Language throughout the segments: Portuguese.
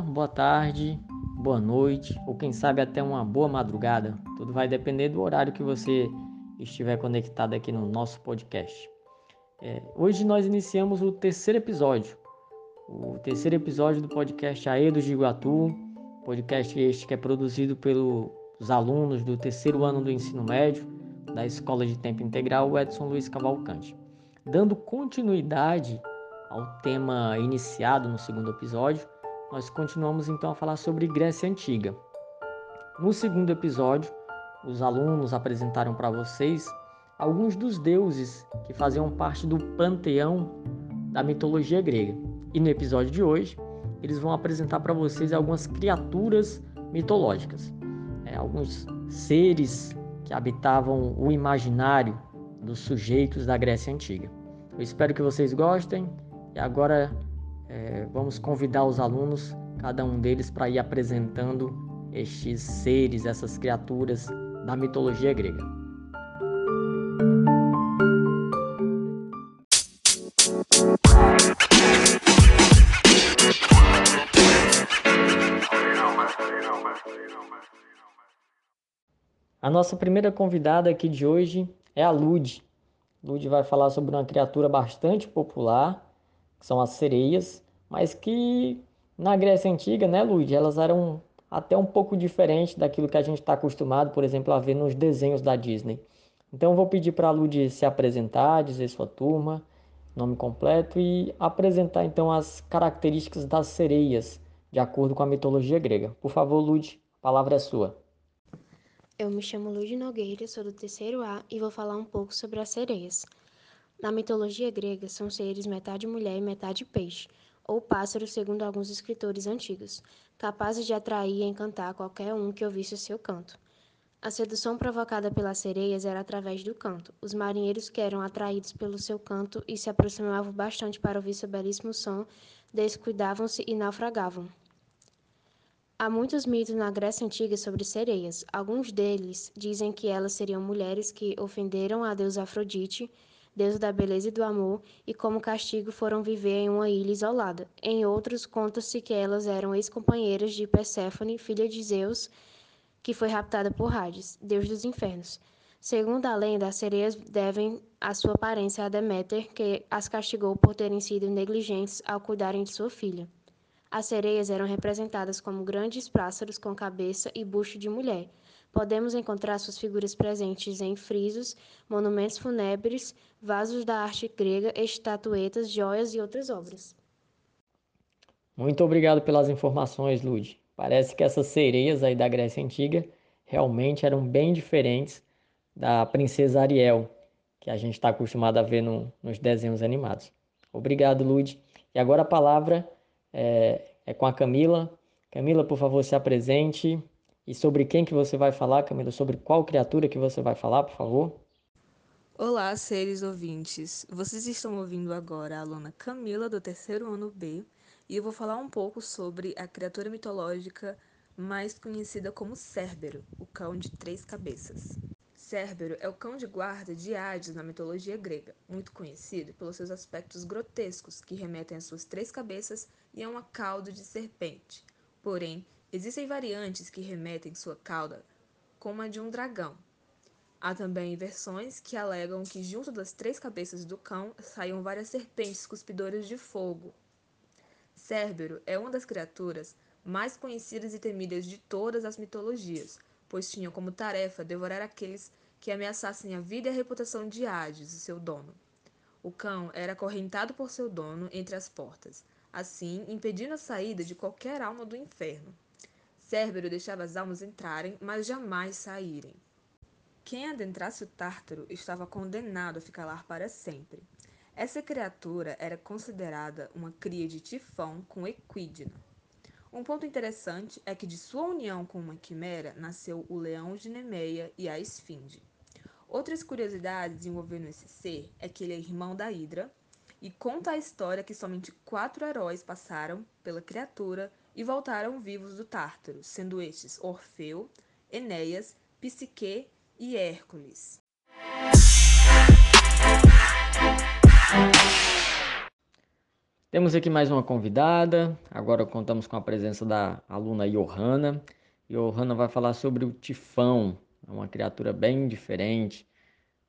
Boa tarde, boa noite, ou quem sabe até uma boa madrugada. Tudo vai depender do horário que você estiver conectado aqui no nosso podcast. É, hoje nós iniciamos o terceiro episódio, o terceiro episódio do podcast Aedos de Iguatu, podcast este que é produzido pelos alunos do terceiro ano do ensino médio da Escola de Tempo Integral Edson Luiz Cavalcante. Dando continuidade ao tema iniciado no segundo episódio, nós continuamos então a falar sobre Grécia Antiga. No segundo episódio, os alunos apresentaram para vocês alguns dos deuses que faziam parte do panteão da mitologia grega. E no episódio de hoje, eles vão apresentar para vocês algumas criaturas mitológicas, é, alguns seres que habitavam o imaginário dos sujeitos da Grécia Antiga. Eu espero que vocês gostem e agora é, vamos convidar os alunos, cada um deles, para ir apresentando estes seres, essas criaturas da mitologia grega. A nossa primeira convidada aqui de hoje é a Lud. Lud vai falar sobre uma criatura bastante popular que são as sereias, mas que na Grécia Antiga, né, Luiz, elas eram até um pouco diferentes daquilo que a gente está acostumado, por exemplo, a ver nos desenhos da Disney. Então vou pedir para a Lud se apresentar, dizer sua turma, nome completo e apresentar então as características das sereias, de acordo com a mitologia grega. Por favor, Lud, a palavra é sua. Eu me chamo Lud Nogueira, sou do terceiro A e vou falar um pouco sobre as sereias. Na mitologia grega, são seres metade mulher e metade peixe, ou pássaro, segundo alguns escritores antigos, capazes de atrair e encantar qualquer um que ouvisse o seu canto. A sedução provocada pelas sereias era através do canto. Os marinheiros que eram atraídos pelo seu canto e se aproximavam bastante para ouvir seu belíssimo som, descuidavam-se e naufragavam. Há muitos mitos na Grécia Antiga sobre sereias. Alguns deles dizem que elas seriam mulheres que ofenderam a deusa Afrodite deus da beleza e do amor, e como castigo foram viver em uma ilha isolada. Em outros, conta-se que elas eram ex-companheiras de Perséfone, filha de Zeus, que foi raptada por Hades, deus dos infernos. Segundo a lenda, as sereias devem a sua aparência a Deméter, que as castigou por terem sido negligentes ao cuidarem de sua filha. As sereias eram representadas como grandes pássaros com cabeça e busto de mulher, Podemos encontrar suas figuras presentes em frisos, monumentos fúnebres, vasos da arte grega, estatuetas, joias e outras obras. Muito obrigado pelas informações, Lud. Parece que essas sereias aí da Grécia Antiga realmente eram bem diferentes da princesa Ariel, que a gente está acostumado a ver no, nos desenhos animados. Obrigado, Lud. E agora a palavra é, é com a Camila. Camila, por favor, se apresente e sobre quem que você vai falar, Camila? Sobre qual criatura que você vai falar, por favor? Olá, seres ouvintes. Vocês estão ouvindo agora a aluna Camila, do terceiro ano B, e eu vou falar um pouco sobre a criatura mitológica mais conhecida como Cérbero, o cão de três cabeças. Cérbero é o cão de guarda de Hades na mitologia grega, muito conhecido pelos seus aspectos grotescos, que remetem às suas três cabeças e a uma cauda de serpente. Porém, Existem variantes que remetem sua cauda como a de um dragão. Há também versões que alegam que junto das três cabeças do cão saíam várias serpentes cuspidoras de fogo. Cérbero é uma das criaturas mais conhecidas e temidas de todas as mitologias, pois tinha como tarefa devorar aqueles que ameaçassem a vida e a reputação de Hades, seu dono. O cão era acorrentado por seu dono entre as portas, assim impedindo a saída de qualquer alma do inferno. Cérbero deixava as almas entrarem, mas jamais saírem. Quem adentrasse o Tártaro estava condenado a ficar lá para sempre. Essa criatura era considerada uma cria de Tifão com Equidna. Um ponto interessante é que de sua união com uma quimera nasceu o leão de Nemeia e a esfinge. Outras curiosidades envolvendo esse ser é que ele é irmão da Hidra e conta a história que somente quatro heróis passaram pela criatura e voltaram vivos do Tártaro, sendo estes Orfeu, Enéas, Psique e Hércules. Temos aqui mais uma convidada. Agora contamos com a presença da aluna Johanna. Johanna vai falar sobre o tifão, é uma criatura bem diferente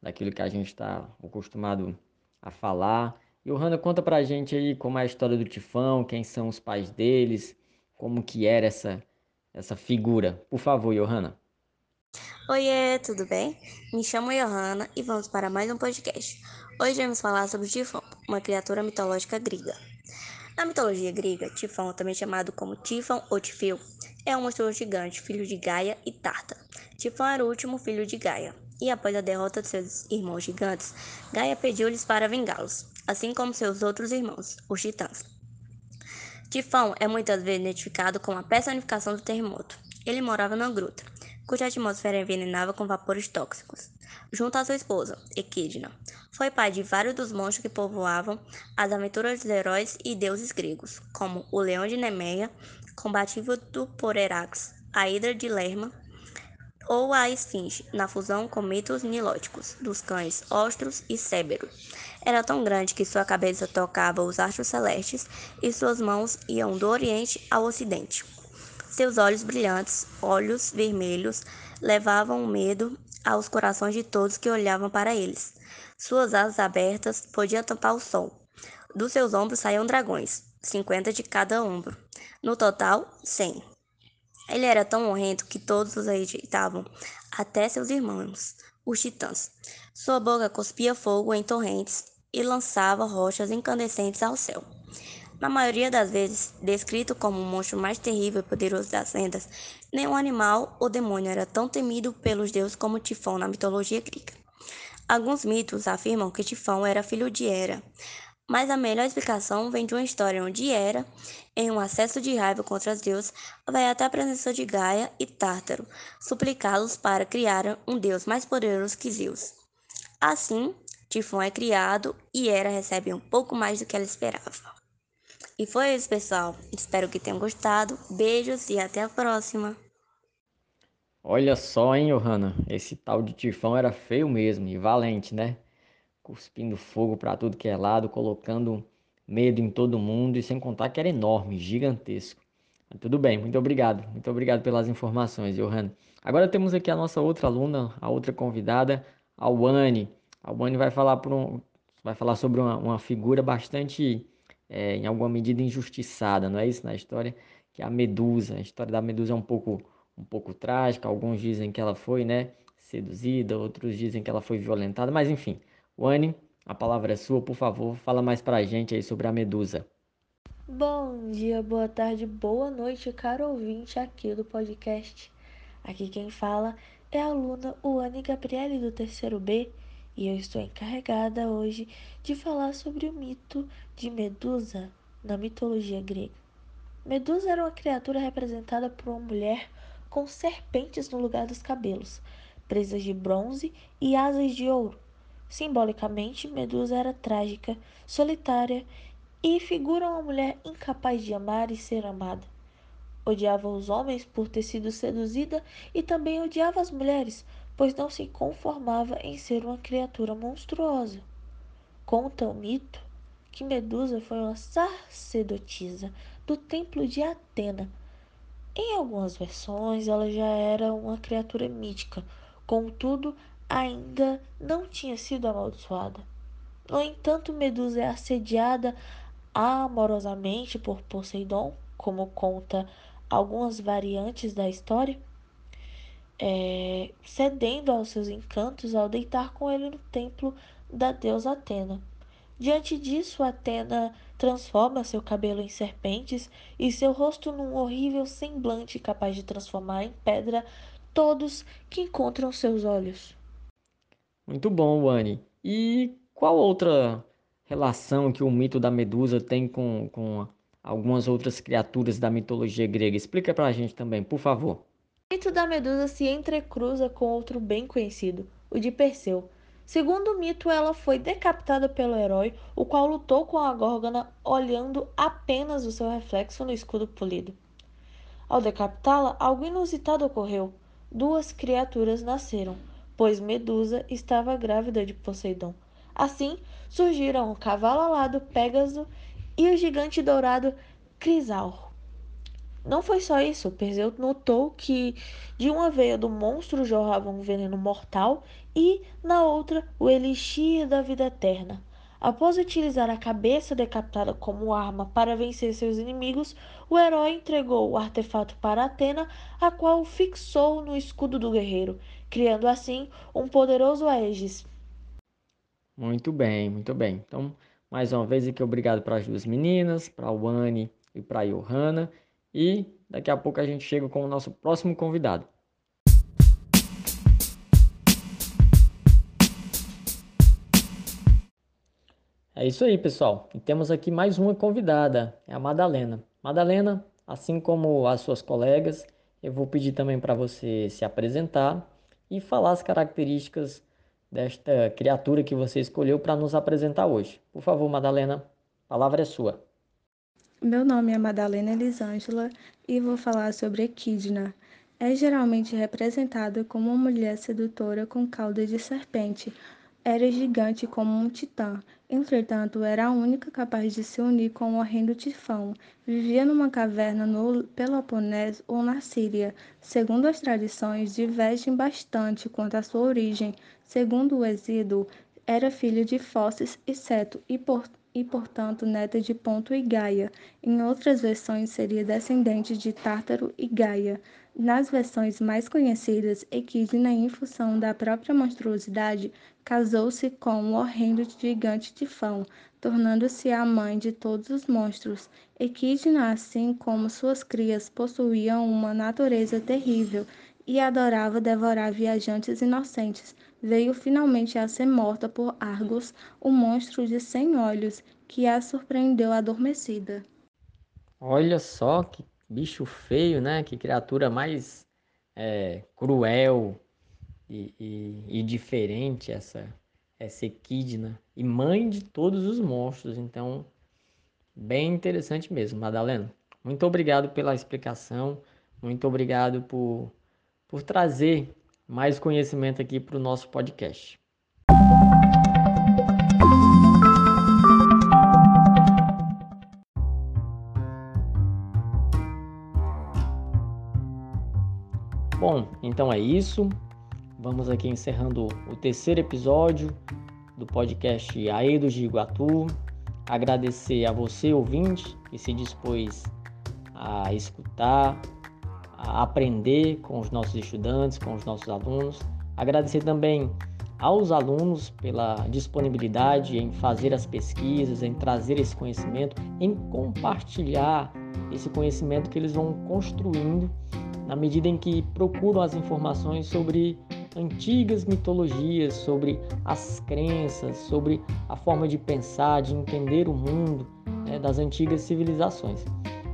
daquilo que a gente está acostumado a falar. Johanna, conta pra gente aí como é a história do tifão, quem são os pais deles, como que era essa, essa figura. Por favor, Johanna. Oiê, tudo bem? Me chamo Johanna e vamos para mais um podcast. Hoje vamos falar sobre Tifão, uma criatura mitológica grega. Na mitologia grega, Tifão, também chamado como Tifão ou Tifeu, é um monstro gigante, filho de Gaia e Tártaro. Tifão era o último filho de Gaia, e após a derrota de seus irmãos gigantes, Gaia pediu-lhes para vingá-los, assim como seus outros irmãos, os titãs. Tifão é muitas vezes identificado como a personificação do terremoto. Ele morava na gruta, cuja atmosfera envenenava com vapores tóxicos. Junto à sua esposa, Equidna, foi pai de vários dos monstros que povoavam as aventuras dos heróis e deuses gregos, como o leão de Nemeia, combativo por Herax, a hidra de Lerma, ou a esfinge, na fusão com mitos nilóticos, dos cães Ostros e Céberos. Era tão grande que sua cabeça tocava os astros celestes e suas mãos iam do oriente ao ocidente. Seus olhos brilhantes, olhos vermelhos, levavam medo aos corações de todos que olhavam para eles. Suas asas abertas podiam tampar o sol. Dos seus ombros saíam dragões, cinquenta de cada ombro. No total, cem. Ele era tão horrendo que todos os rejeitavam, até seus irmãos, os titãs. Sua boca cuspia fogo em torrentes e lançava rochas incandescentes ao céu. Na maioria das vezes, descrito como o monstro mais terrível e poderoso das lendas, nenhum animal ou demônio era tão temido pelos deuses como Tifão na mitologia grega. Alguns mitos afirmam que Tifão era filho de Hera, mas a melhor explicação vem de uma história onde Hera, em um acesso de raiva contra os deuses, vai até a presença de Gaia e Tártaro, suplicá-los para criar um deus mais poderoso que Zeus. Assim, Tifão é criado e Hera recebe um pouco mais do que ela esperava. E foi isso, pessoal. Espero que tenham gostado. Beijos e até a próxima. Olha só, hein, Johanna? Esse tal de tifão era feio mesmo e valente, né? Cuspindo fogo para tudo que é lado, colocando medo em todo mundo e sem contar que era enorme, gigantesco. Mas tudo bem, muito obrigado. Muito obrigado pelas informações, Johanna. Agora temos aqui a nossa outra aluna, a outra convidada, a Wani. A Wani vai falar, um, vai falar sobre uma, uma figura bastante é, em alguma medida injustiçada, não é isso na história? Que é a Medusa. A história da Medusa é um pouco, um pouco trágica. Alguns dizem que ela foi, né, seduzida, outros dizem que ela foi violentada, mas enfim. Wani, a palavra é sua, por favor, fala mais pra gente aí sobre a Medusa. Bom dia, boa tarde, boa noite, caro ouvinte aqui do podcast. Aqui quem fala é a aluna Uane Gabriele do terceiro B e eu estou encarregada hoje de falar sobre o mito de Medusa na mitologia grega. Medusa era uma criatura representada por uma mulher com serpentes no lugar dos cabelos, presas de bronze e asas de ouro. Simbolicamente, Medusa era trágica, solitária e figura uma mulher incapaz de amar e ser amada. Odiava os homens por ter sido seduzida e também odiava as mulheres pois não se conformava em ser uma criatura monstruosa. Conta o mito que Medusa foi uma sacerdotisa do templo de Atena. Em algumas versões, ela já era uma criatura mítica, contudo, ainda não tinha sido amaldiçoada. No entanto, Medusa é assediada amorosamente por Poseidon, como conta algumas variantes da história é, cedendo aos seus encantos ao deitar com ele no templo da deusa Atena. Diante disso, Atena transforma seu cabelo em serpentes e seu rosto num horrível semblante capaz de transformar em pedra todos que encontram seus olhos. Muito bom, Wani. E qual outra relação que o mito da Medusa tem com, com algumas outras criaturas da mitologia grega? Explica pra gente também, por favor. O mito da Medusa se entrecruza com outro bem conhecido, o de Perseu. Segundo o mito, ela foi decapitada pelo herói, o qual lutou com a Górgona olhando apenas o seu reflexo no escudo polido. Ao decapitá-la, algo inusitado ocorreu. Duas criaturas nasceram, pois Medusa estava grávida de Poseidon. Assim, surgiram o cavalo alado Pégaso e o gigante dourado Crisaur. Não foi só isso, Perseu notou que de uma veia do monstro jorrava um veneno mortal e, na outra, o elixir da vida eterna. Após utilizar a cabeça decapitada como arma para vencer seus inimigos, o herói entregou o artefato para Atena, a qual fixou no escudo do guerreiro, criando assim um poderoso Aegis. Muito bem, muito bem. Então, mais uma vez aqui, obrigado para as duas meninas, para a Wani e para a Johanna. E daqui a pouco a gente chega com o nosso próximo convidado. É isso aí, pessoal. E temos aqui mais uma convidada, é a Madalena. Madalena, assim como as suas colegas, eu vou pedir também para você se apresentar e falar as características desta criatura que você escolheu para nos apresentar hoje. Por favor, Madalena, a palavra é sua. Meu nome é Madalena Elisângela e vou falar sobre Equidna. É geralmente representada como uma mulher sedutora com cauda de serpente, era gigante como um titã, entretanto era a única capaz de se unir com o horrendo Tifão. Vivia numa caverna no Peloponeso ou na Síria. Segundo as tradições, divergem bastante quanto à sua origem. Segundo o Exíduo, era filho de Fóssis e Seto e, por, e, portanto, neta de Ponto e Gaia. Em outras versões, seria descendente de Tártaro e Gaia. Nas versões mais conhecidas, Equidna, em função da própria monstruosidade, casou-se com o horrendo gigante Tifão, tornando-se a mãe de todos os monstros. Equidna, assim como suas crias, possuíam uma natureza terrível e adorava devorar viajantes inocentes. Veio finalmente a ser morta por Argos, o monstro de cem olhos, que a surpreendeu adormecida. Olha só que bicho feio, né? Que criatura mais é, cruel e, e, e, diferente essa, essa equidna. E mãe de todos os monstros. Então, bem interessante mesmo, Madalena. Muito obrigado pela explicação. Muito obrigado por, por trazer mais conhecimento aqui para o nosso podcast. Bom, então é isso. Vamos aqui encerrando o terceiro episódio do podcast Aedos de Iguatu. Agradecer a você, ouvinte, que se dispôs a escutar, aprender com os nossos estudantes, com os nossos alunos. Agradecer também aos alunos pela disponibilidade em fazer as pesquisas, em trazer esse conhecimento, em compartilhar esse conhecimento que eles vão construindo na medida em que procuram as informações sobre antigas mitologias, sobre as crenças, sobre a forma de pensar, de entender o mundo né, das antigas civilizações.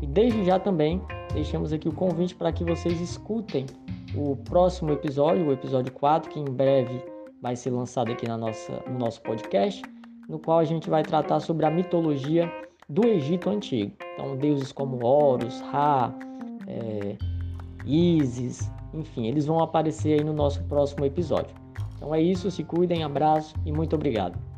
E desde já também deixamos aqui o convite para que vocês escutem o próximo episódio, o episódio 4, que em breve vai ser lançado aqui na nossa, no nosso podcast, no qual a gente vai tratar sobre a mitologia do Egito Antigo. Então, deuses como Horus, Ra, é, Isis, enfim, eles vão aparecer aí no nosso próximo episódio. Então é isso, se cuidem, abraço e muito obrigado.